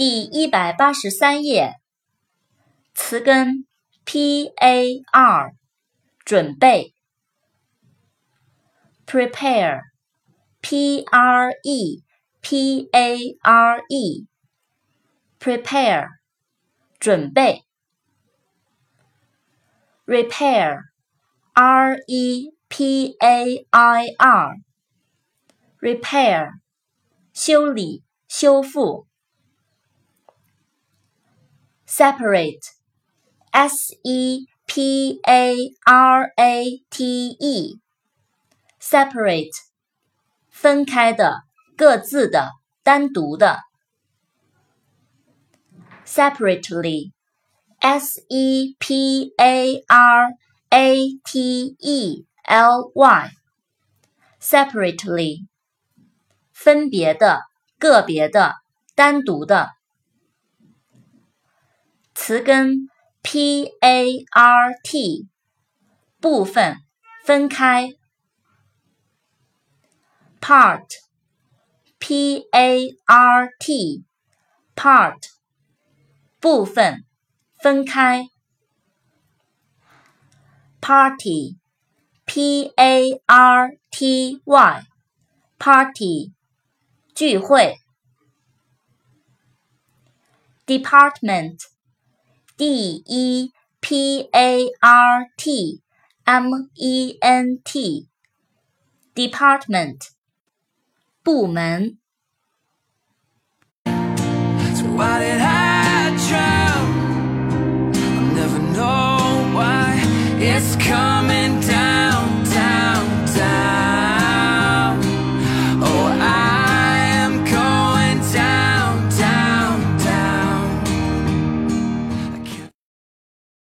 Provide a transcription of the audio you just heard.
第一百八十三页，词根 p a r，准备，prepare p r e p a r e，prepare，准备，repair r e p a i r，repair，修理、修复。separate, s e p a r a t e, separate，分开的、各自的、单独的。separately, s e p a r a t e l y, separately，分别的、个别的、单独的。 词根 p a r t，部分分开。part p a r t part，部分分开。party p a r t y party，聚会。department D E P A R T M E N T，department，部门。So why did I drown? I'll never know why it's coming.